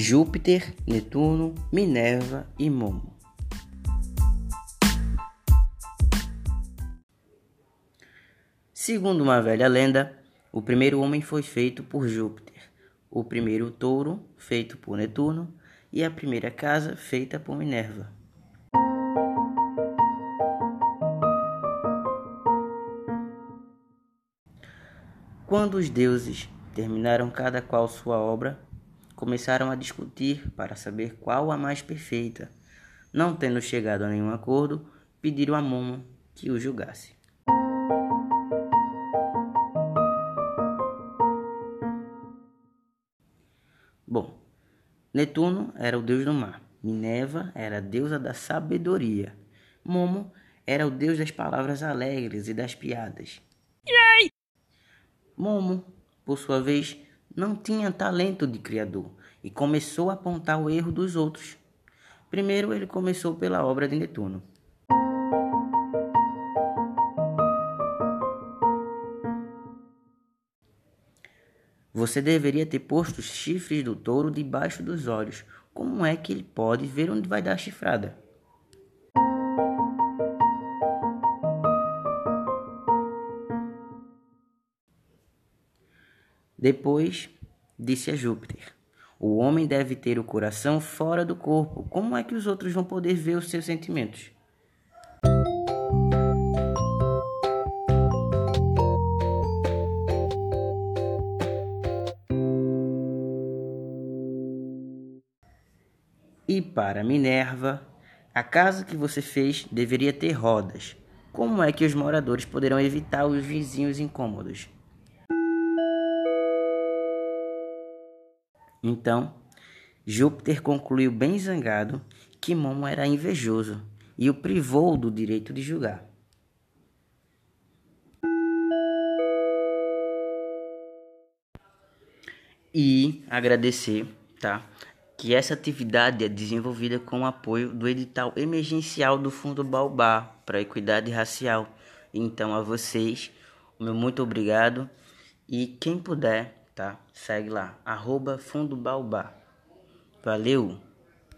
Júpiter, Netuno, Minerva e Momo. Segundo uma velha lenda, o primeiro homem foi feito por Júpiter, o primeiro touro feito por Netuno e a primeira casa feita por Minerva. Quando os deuses terminaram cada qual sua obra, começaram a discutir para saber qual a mais perfeita. Não tendo chegado a nenhum acordo, pediram a Momo que o julgasse. Bom, Netuno era o deus do mar, Minerva era a deusa da sabedoria, Momo era o deus das palavras alegres e das piadas. Yay! Momo, por sua vez, não tinha talento de criador e começou a apontar o erro dos outros. Primeiro, ele começou pela obra de Netuno. Você deveria ter posto os chifres do touro debaixo dos olhos. Como é que ele pode ver onde vai dar a chifrada? Depois disse a Júpiter: O homem deve ter o coração fora do corpo. Como é que os outros vão poder ver os seus sentimentos? E para Minerva, a casa que você fez deveria ter rodas. Como é que os moradores poderão evitar os vizinhos incômodos? Então, Júpiter concluiu bem zangado que Momo era invejoso e o privou do direito de julgar. E agradecer, tá? Que essa atividade é desenvolvida com o apoio do edital emergencial do Fundo Baobá para Equidade Racial. Então, a vocês, o meu muito obrigado e quem puder tá? Segue lá, arroba Fundo Baobá. Valeu!